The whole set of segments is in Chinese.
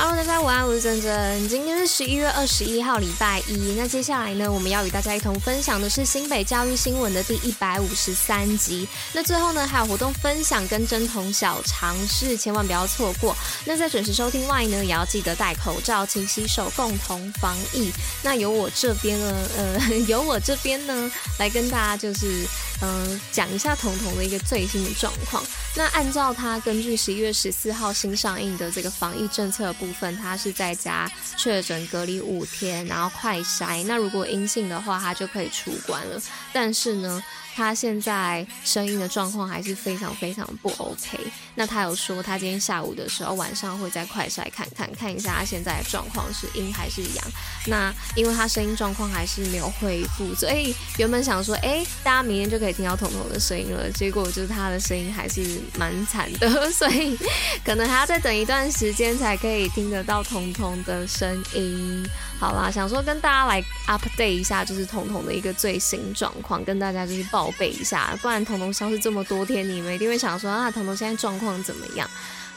Hello，大家午安，我是珍珍。今天是十一月二十一号，礼拜一。那接下来呢，我们要与大家一同分享的是新北教育新闻的第一百五十三集。那最后呢，还有活动分享跟针筒小尝试，千万不要错过。那在准时收听外呢，也要记得戴口罩，勤洗手，共同防疫。那由我这边呢，呃，由我这边呢，来跟大家就是，嗯、讲一下彤彤的一个最新的状况。那按照他根据十一月十四号新上映的这个防疫政策部部分，他是在家确诊隔离五天，然后快筛。那如果阴性的话，他就可以出关了。但是呢，他现在声音的状况还是非常非常不 OK。那他有说，他今天下午的时候晚上会再快筛看看，看一下他现在的状况是阴还是阳。那因为他声音状况还是没有恢复，所以原本想说，哎、大家明天就可以听到彤彤的声音了。结果就是他的声音还是蛮惨的，所以可能还要再等一段时间才可以听得到彤彤的声音。好啦，想说跟大家来 update 一下，就是彤彤的一个最新状况，跟大家就是报备一下，不然彤彤消失这么多天，你们一定会想说啊，彤彤现在状况怎么样？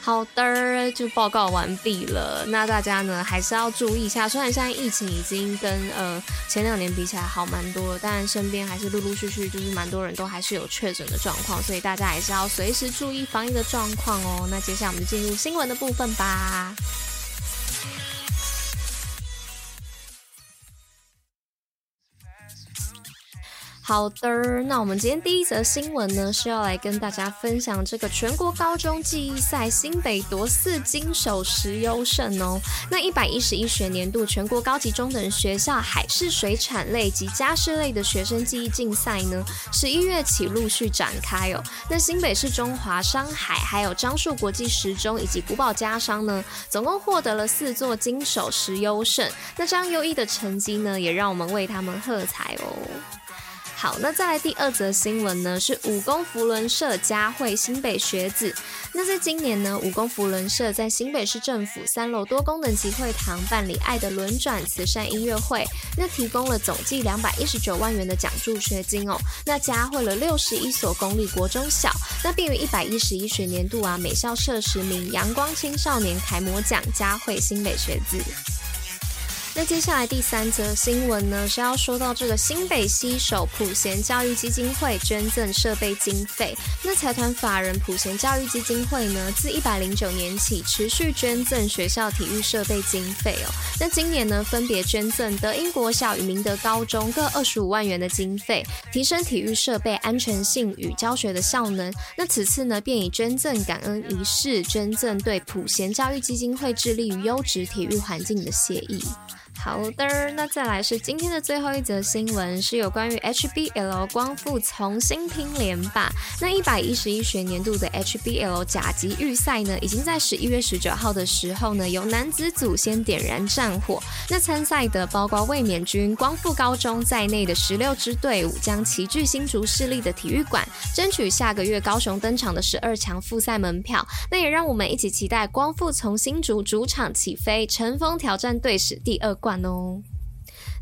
好的，就报告完毕了。那大家呢，还是要注意一下，虽然现在疫情已经跟呃前两年比起来好蛮多了，但身边还是陆陆续续就是蛮多人都还是有确诊的状况，所以大家还是要随时注意防疫的状况哦。那接下来我们就进入新闻的部分吧。好的，那我们今天第一则新闻呢，是要来跟大家分享这个全国高中记忆赛新北夺四金首十优胜哦。那一百一十一学年度全国高级中等学校海事水产类及家事类的学生记忆竞赛呢，十一月起陆续展开哦。那新北市中华商海、还有樟树国际实中以及古堡家商呢，总共获得了四座金首十优胜。那这样优异的成绩呢，也让我们为他们喝彩哦。好，那再来第二则新闻呢，是五功扶轮社嘉惠新北学子。那在今年呢，五功扶轮社在新北市政府三楼多功能集会堂办理“爱的轮转”慈善音乐会，那提供了总计两百一十九万元的奖助学金哦。那嘉惠了六十一所公立国中小，那并于一百一十一学年度啊，每校设十名阳光青少年楷模奖，嘉惠新北学子。那接下来第三则新闻呢，是要说到这个新北西手普贤教育基金会捐赠设备经费。那财团法人普贤教育基金会呢，自一百零九年起持续捐赠学校体育设备经费哦。那今年呢，分别捐赠德英国小与明德高中各二十五万元的经费，提升体育设备安全性与教学的效能。那此次呢，便以捐赠感恩仪式，捐赠对普贤教育基金会致力于优质体育环境的谢意。好的，那再来是今天的最后一则新闻，是有关于 HBL 光复重新拼连霸。那一百一十一学年度的 HBL 甲级预赛呢，已经在十一月十九号的时候呢，由男子组先点燃战火。那参赛的包括卫冕军光复高中在内的十六支队伍，将齐聚新竹市立的体育馆，争取下个月高雄登场的十二强复赛门票。那也让我们一起期待光复从新竹主场起飞，乘风挑战队史第二冠。哦，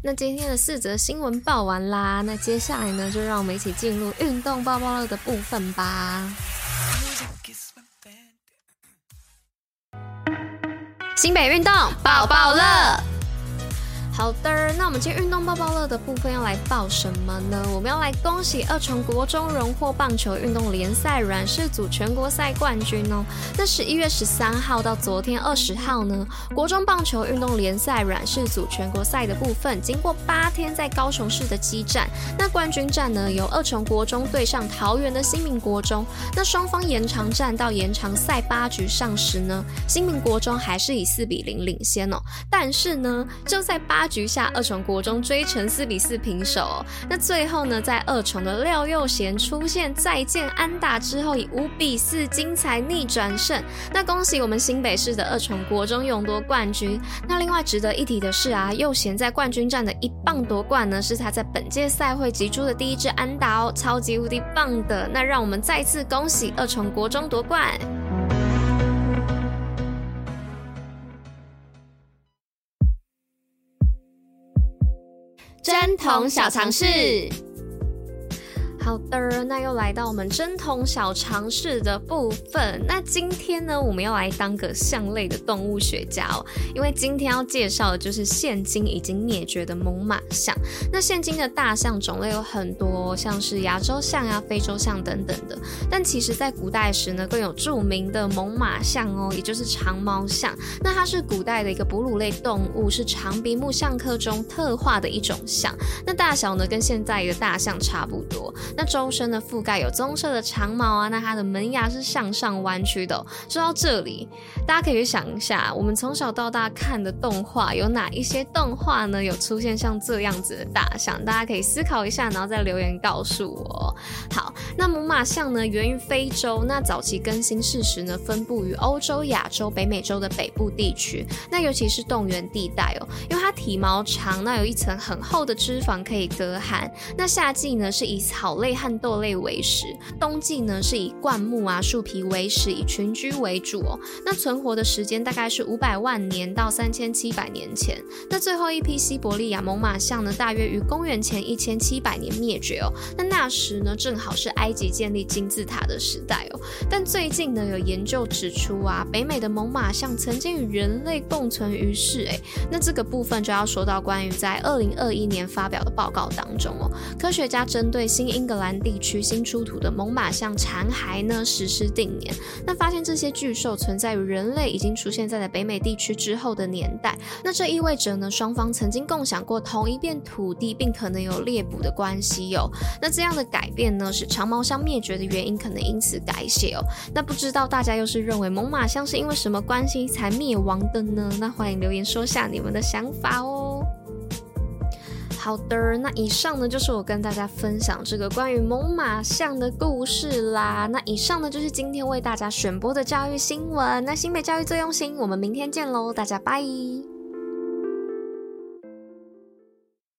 那今天的四则新闻报完啦，那接下来呢，就让我们一起进入运动爆爆乐的部分吧。新北运动爆爆乐。好的，那我们今天运动抱抱乐的部分要来报什么呢？我们要来恭喜二重国中荣获棒球运动联赛软式组全国赛冠军哦。那十一月十三号到昨天二十号呢，国中棒球运动联赛软式组全国赛的部分，经过八天在高雄市的激战，那冠军战呢，由二重国中对上桃园的新民国中。那双方延长战到延长赛八局上时呢，新民国中还是以四比零领先哦。但是呢，就在八局下，二重国中追成四比四平手。那最后呢，在二重的廖佑贤出现再见安打之后，以五比四精彩逆转胜。那恭喜我们新北市的二重国中勇夺冠军。那另外值得一提的是啊，佑贤在冠军战的一棒夺冠呢，是他在本届赛会击出的第一支安打哦，超级无敌棒的。那让我们再次恭喜二重国中夺冠。贞童小常识。好的，那又来到我们针筒小尝试的部分。那今天呢，我们要来当个象类的动物学家哦，因为今天要介绍的就是现今已经灭绝的猛犸象。那现今的大象种类有很多，像是亚洲象啊、非洲象等等的。但其实，在古代时呢，更有著名的猛犸象哦，也就是长毛象。那它是古代的一个哺乳类动物，是长鼻目象科中特化的一种象。那大小呢，跟现在的大象差不多。那周身的覆盖有棕色的长毛啊，那它的门牙是向上弯曲的哦。说到这里，大家可以去想一下，我们从小到大看的动画有哪一些动画呢？有出现像这样子的大象？大家可以思考一下，然后再留言告诉我。好，那猛獁象呢，源于非洲，那早期更新世时呢，分布于欧洲、亚洲、北美洲的北部地区，那尤其是冻原地带哦，因为它体毛长，那有一层很厚的脂肪可以隔寒。那夏季呢，是以草类。和豆类为食，冬季呢是以灌木啊、树皮为食，以群居为主哦。那存活的时间大概是五百万年到三千七百年前。那最后一批西伯利亚猛犸象呢，大约于公元前一千七百年灭绝哦。那那时呢，正好是埃及建立金字塔的时代哦。但最近呢，有研究指出啊，北美的猛犸象曾经与人类共存于世。哎，那这个部分就要说到关于在二零二一年发表的报告当中哦，科学家针对新英格兰。地区新出土的猛犸象残骸呢，实施定年，那发现这些巨兽存在于人类已经出现在了北美地区之后的年代，那这意味着呢，双方曾经共享过同一片土地，并可能有猎捕的关系哦。那这样的改变呢，使长毛象灭绝的原因可能因此改写哦。那不知道大家又是认为猛犸象是因为什么关系才灭亡的呢？那欢迎留言说下你们的想法哦。好的，那以上呢就是我跟大家分享这个关于猛犸象的故事啦。那以上呢就是今天为大家选播的教育新闻。那新北教育最用心，我们明天见喽，大家拜。